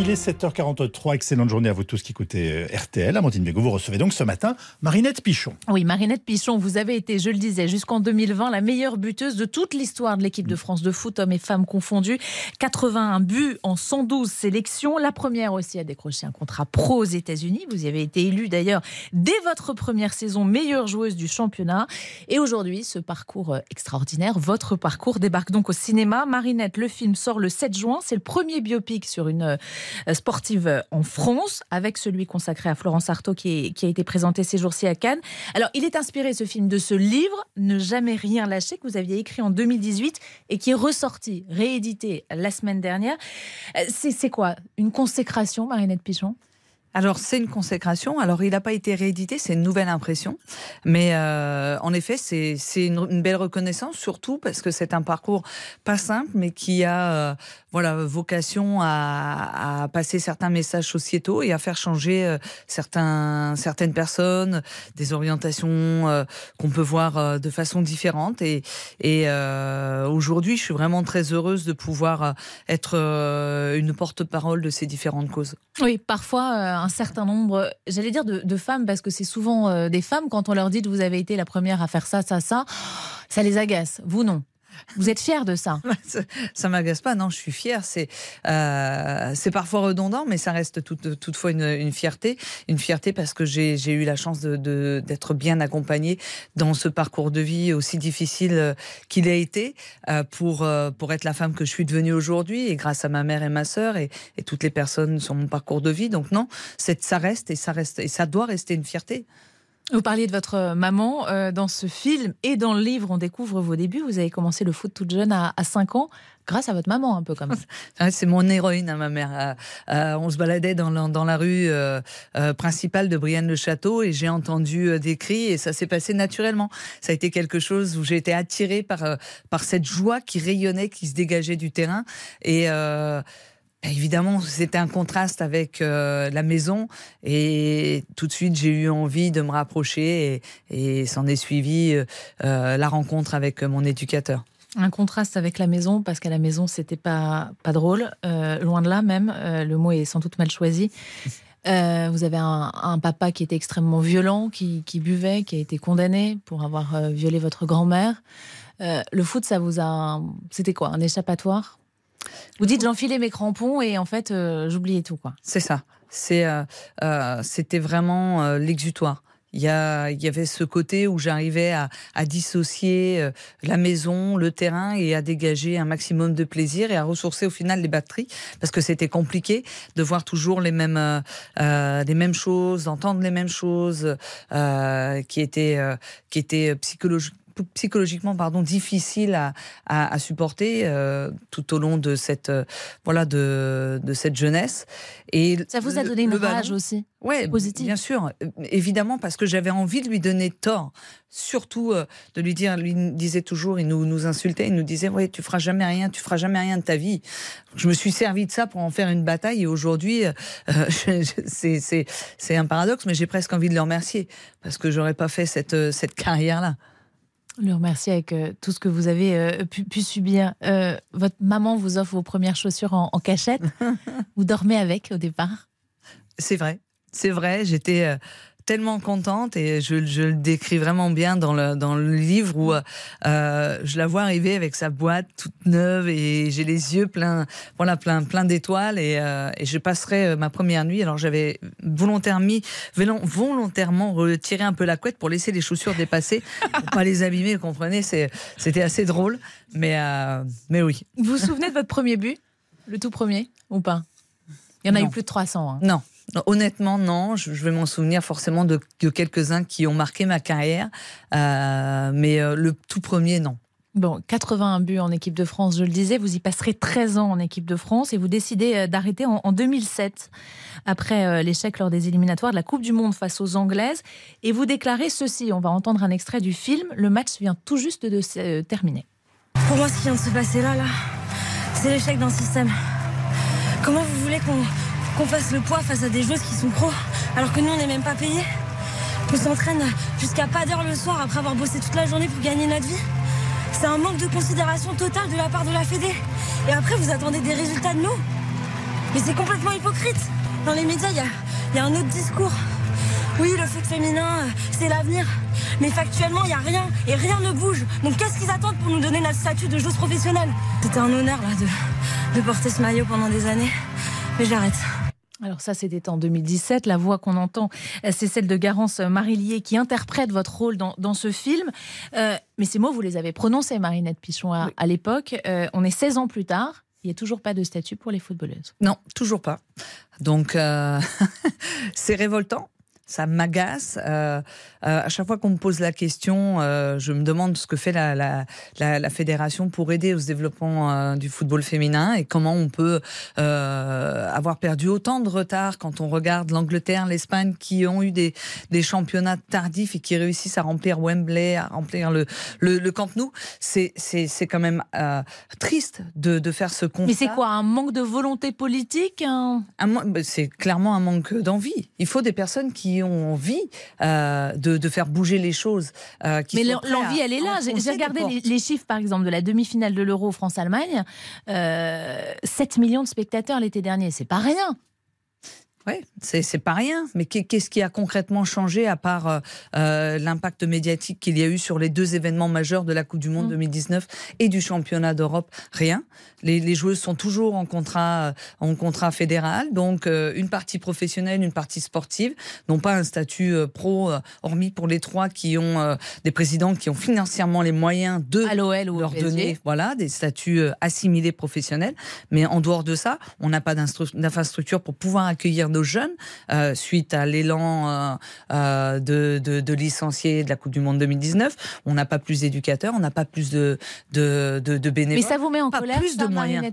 Il est 7h43, excellente journée à vous tous qui écoutez euh, RTL. Amandine Bégaud, vous recevez donc ce matin Marinette Pichon. Oui, Marinette Pichon, vous avez été, je le disais, jusqu'en 2020, la meilleure buteuse de toute l'histoire de l'équipe de France de foot, hommes et femmes confondus. 81 buts en 112 sélections. La première aussi à décrocher un contrat pro aux États-Unis. Vous y avez été élue d'ailleurs dès votre première saison meilleure joueuse du championnat. Et aujourd'hui, ce parcours euh, extraordinaire, votre parcours débarque donc au cinéma. Marinette, le film sort le 7 juin. C'est le premier biopic sur une euh, sportive en France, avec celui consacré à Florence Artaud qui, a été présenté ces jours-ci à Cannes. Alors, il est inspiré, ce film, de ce livre, Ne jamais rien lâcher, que vous aviez écrit en 2018 et qui est ressorti, réédité la semaine dernière. Euh, C'est quoi? Une consécration, Marinette Pichon? Alors c'est une consécration. Alors il n'a pas été réédité, c'est une nouvelle impression. Mais euh, en effet, c'est une, belle reconnaissance, surtout parce que c'est un parcours pas simple, mais qui a euh, voilà vocation à, passer certains messages sociétaux et à faire changer euh, certaines personnes, des orientations euh, qu'on peut voir euh, de façon différente. Et, aujourd'hui, je suis vraiment très heureuse de pouvoir être une porte-parole de ces différentes causes. Oui, parfois un certain nombre, j'allais dire de, de, femmes, parce que c'est souvent des femmes, quand on leur dit que vous avez été la première à faire ça, ça, ça, ça les agace. Vous, non. Vous êtes fière de ça? Ça, ça m'agace pas, non, je suis. C'est euh, c'est parfois redondant, mais ça reste tout, toutefois une, une, fierté. Une fierté parce que j'ai eu la chance d'être bien accompagnée dans ce parcours de vie aussi difficile qu'il a été euh, pour, pour être la femme que je suis devenue aujourd'hui et grâce à ma mère et ma sœur et, et toutes les personnes sur mon parcours de vie. Donc non, ça reste et ça reste et ça doit rester une fierté. Vous parliez de votre maman euh, dans ce film et dans le livre, on découvre vos débuts. Vous avez commencé le foot toute jeune à, à 5 ans grâce à votre maman, un peu comme ça. C'est mon héroïne, hein, ma mère. Euh, euh, on se baladait dans, la, dans la rue euh, euh, principale de Brienne-le-Château et j'ai entendu euh, des cris et ça s'est passé naturellement. Ça a été quelque chose où j'ai été attirée par, euh, par cette joie qui rayonnait, qui se dégageait du terrain. Et Évidemment, c'était un contraste avec euh, la maison et tout de suite j'ai eu envie de me rapprocher et, s'en est suivi euh, la rencontre avec mon éducateur. Un contraste avec la maison parce qu'à la maison c'était pas pas drôle, euh, loin de là même. Euh, le mot est sans doute mal choisi. Euh, vous avez un, papa qui était extrêmement violent, qui, buvait, qui a été condamné pour avoir euh, violé votre grand-mère. Euh, le foot, ça vous a, c'était quoi, un échappatoire? Vous dites j'enfilais mes crampons et en fait euh, j'oubliais tout quoi. C'est ça. Euh, euh, c'était vraiment l'exutoire. Il y, avait ce côté où j'arrivais à, dissocier la maison, le terrain et à dégager un maximum de plaisir et à ressourcer au final les batteries parce que c'était compliqué de voir toujours les mêmes, les mêmes choses, d'entendre les mêmes choses qui étaient, qui étaient psychologiques psychologiquement pardon difficile à, à, à supporter euh, tout au long de cette euh, voilà de, de cette jeunesse. Et ça vous a donné une rage aussi? Ouais positive? bien sûr. Évidemment parce que j'avais envie de lui donner tort. Surtout euh, de lui dire lui disait toujours il nous nous insultait il nous disait ouais tu feras jamais rien tu feras jamais rien de ta vie. Je me suis servi de ça pour en faire une bataille et aujourd'hui c'est c'est c'est un paradoxe mais j'ai presque envie de le remercier parce que j'aurais pas fait cette cette carrière là le remercier avec euh, tout ce que vous avez euh, pu, pu, subir. Euh, votre maman vous offre vos premières chaussures en, en cachette. vous dormez avec au départ? C'est vrai, c'est vrai. J'étais tellement contente et je, je, le décris vraiment bien dans le, dans le livre où euh, je la vois arriver avec sa boîte toute neuve et j'ai les yeux pleins, voilà, plein, plein d'étoiles et, euh, et, je passerai ma première nuit. Alors j'avais volontairement, volontairement retiré un peu la couette pour laisser les chaussures dépasser, pour pas les abîmer, vous comprenez C'était assez drôle, mais, euh, mais oui. Vous vous souvenez de votre premier but Le tout premier ou pas? Il y en a eu plus de 300. Hein. Non, Honnêtement, non. Je, vais m'en souvenir forcément de, de quelques-uns qui ont marqué ma carrière. Euh, mais euh, le tout premier, non. Bon, 81 buts en équipe de France, je le disais, vous y passerez 13 ans en équipe de France et vous décidez euh, d'arrêter en, en, 2007, après l'échec lors des éliminatoires de la Coupe du Monde face aux Anglaises. Et vous déclarez ceci, on va entendre un extrait du film, le match vient tout juste de se terminer. Pour moi, ce qui vient de se passer là, là, c'est l'échec d'un système. Comment vous voulez qu'on qu'on fasse le poids face à des joueuses qui sont pros alors que nous on n'est même pas payés On s'entraîne jusqu'à pas d'heure le soir après avoir bossé toute la journée pour gagner notre vie. C'est un manque de considération totale de la part de la Fédé. Et après, vous attendez des résultats de nous Mais c'est complètement hypocrite. Dans les médias, il y a, un autre discours. Oui, le foot féminin, c'est l'avenir. Mais factuellement, il n'y a rien et rien ne bouge. Donc qu'est-ce qu'ils attendent pour nous donner notre statut de joueuse professionnelle? C'était un honneur là, de porter ce maillot pendant des années. Mais j'arrête. Alors ça, c'était en 2017. La voix qu'on entend, euh, c'est celle de Garance Marillier qui interprète votre rôle dans, dans ce film. Euh, mais ces mots, vous les avez prononcés, Marinette Pichon, à, à l'époque. Euh, on est 16 ans plus tard. Il n'y a toujours pas de statut pour les footballeuses. Non, toujours pas. Donc, euh, c'est révoltant ça m'agace. Euh, euh, à chaque fois qu'on me pose la question, euh, je me demande ce que fait la, la, la, la fédération pour aider au développement du football féminin et comment on peut avoir perdu autant de retard quand on regarde l'Angleterre, l'Espagne, qui ont eu des, des championnats tardifs et qui réussissent à remplir Wembley, à remplir le, le, le Camp Nou. C'est quand même triste de, de faire ce constat. Mais c'est quoi Un manque de volonté politique un... C'est clairement un manque d'envie. Il faut des personnes qui ont envie euh, de, de, faire bouger les choses. Euh, qui Mais l'envie, elle est là. J'ai regardé les, les, chiffres, par exemple, de la demi-finale de l'Euro France-Allemagne. Euh, 7 millions de spectateurs l'été dernier. C'est pas rien. Oui, c'est pas rien. Mais qu'est-ce qui a concrètement changé à part euh, euh, l'impact médiatique qu'il y a eu sur les deux événements majeurs de la Coupe du Monde mmh. 2019 et du championnat d'Europe? Rien. Les, les, joueuses sont toujours en contrat, euh, en contrat fédéral, donc euh, une partie professionnelle, une partie sportive, n'ont pas un statut euh, pro, hormis pour les trois qui ont des présidents qui ont financièrement les moyens de ou leur donner, voilà, des statuts assimilés professionnels. Mais en dehors de ça, on n'a pas d'infrastructure pour pouvoir accueillir nos jeunes euh, suite à l'élan euh, euh, de, de, de, licenciés de la Coupe du Monde 2019. On n'a pas plus d'éducateurs, on n'a pas plus de, de, de, de, bénévoles. Mais ça vous met en pas colère, plus ça, de moyens.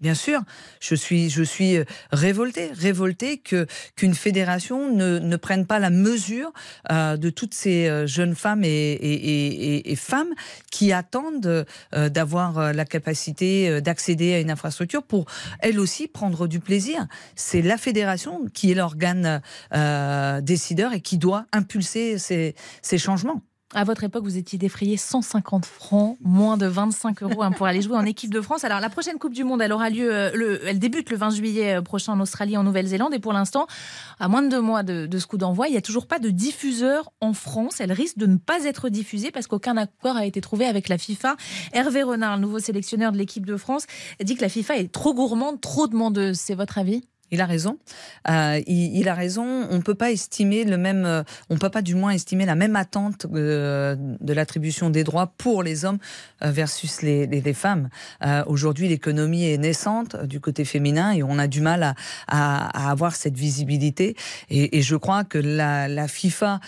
Bien sûr, je suis, je suis révoltée, révoltée que qu'une fédération ne, ne prenne pas la mesure euh, de toutes ces jeunes femmes et, et, et, et femmes qui attendent d'avoir la capacité d'accéder à une infrastructure pour elles aussi prendre du plaisir. C'est la fédération qui est l'organe euh, décideur et qui doit impulser ces, changements. À votre époque, vous étiez défrayé 150 francs, moins de 25 euros hein, pour aller jouer en équipe de France. Alors, la prochaine Coupe du Monde, elle aura lieu, euh, le, elle débute le 20 juillet euh, prochain en Australie, en Nouvelle-Zélande. Et pour l'instant, à moins de deux mois de, de ce coup d'envoi, il n'y a toujours pas de diffuseur en France. Elle risque de ne pas être diffusée parce qu'aucun accord a été trouvé avec la FIFA. Hervé Renard, le nouveau sélectionneur de l'équipe de France, dit que la FIFA est trop gourmande, trop demandeuse. C'est votre avis? Il a raison. Euh, il, a raison. On peut pas estimer le même. Euh, on peut pas du moins estimer la même attente euh, de l'attribution des droits pour les hommes versus les, femmes. Aujourd'hui, l'économie est naissante du côté féminin et on a du mal à, avoir cette visibilité. Et, je crois que la, FIFA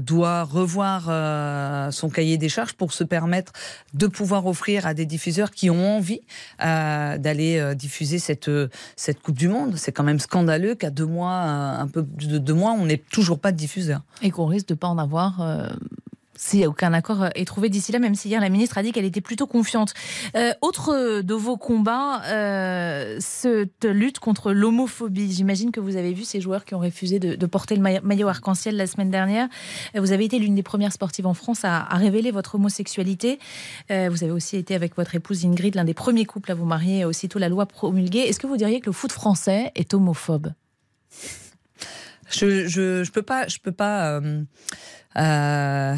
doit revoir son cahier des charges pour se permettre de pouvoir offrir à des diffuseurs qui ont envie d'aller diffuser cette Coupe du Monde. Quand même scandaleux qu'à deux mois, un peu de deux mois, on n'ait toujours pas de diffuseur. Et qu'on risque de pas en avoir. Euh a aucun accord est trouvé d'ici là, même si hier la ministre a dit qu'elle était plutôt confiante. Euh, autre de vos combats, euh, cette lutte contre l'homophobie. J'imagine que vous avez vu ces joueurs qui ont refusé de, porter le maillot arc-en-ciel la semaine dernière. Vous avez été l'une des premières sportives en France à, révéler votre homosexualité. Euh, vous avez aussi été avec votre épouse Ingrid l'un des premiers couples à vous marier aussitôt la loi promulguée. Est-ce que vous diriez que le foot français est homophobe? Je, je, je peux pas, je peux pas. Euh euh,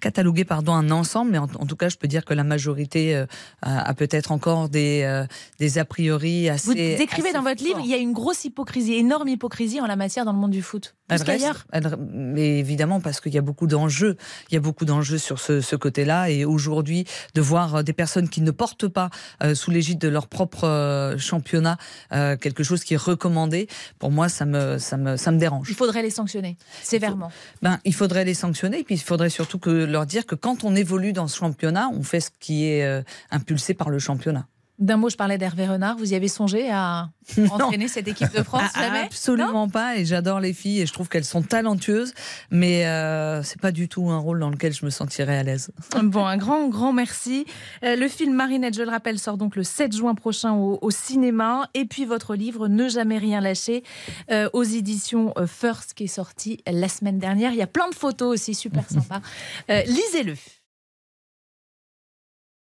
cataloguer pardon un ensemble, mais en, en, tout cas, je peux dire que la majorité euh, a, a peut-être encore des euh, des a priori assez. Vous décrivez assez dans votre livre, il y a une grosse hypocrisie, énorme hypocrisie en la matière dans le monde du foot. Reste, elle, mais évidemment parce qu'il y a beaucoup d'enjeux, il y a beaucoup d'enjeux sur ce, ce côté-là, et aujourd'hui de voir des personnes qui ne portent pas sous l'égide de leur propre championnat quelque chose qui est recommandé, pour moi ça me ça me ça me dérange. Il faudrait les sanctionner sévèrement. Ben il faudrait les sanctionner, et puis il faudrait surtout leur dire que quand on évolue dans ce championnat, on fait ce qui est euh, impulsé par le championnat. D'un mot, je parlais d'Hervé Renard. Vous y avez songé à entraîner cette équipe de France Ah, jamais? Absolument pas. Et j'adore les filles et je trouve qu'elles sont talentueuses. Mais euh, c'est pas du tout un rôle dans lequel je me sentirais à l'aise. Bon, un grand, grand merci. Euh, le film Marinette, je le rappelle, sort donc le 7 juin prochain au, au cinéma. Et puis votre livre Ne jamais rien lâcher euh, aux éditions euh, First qui est sorti la semaine dernière. Il y a plein de photos aussi super sympas. Euh, Lisez-le.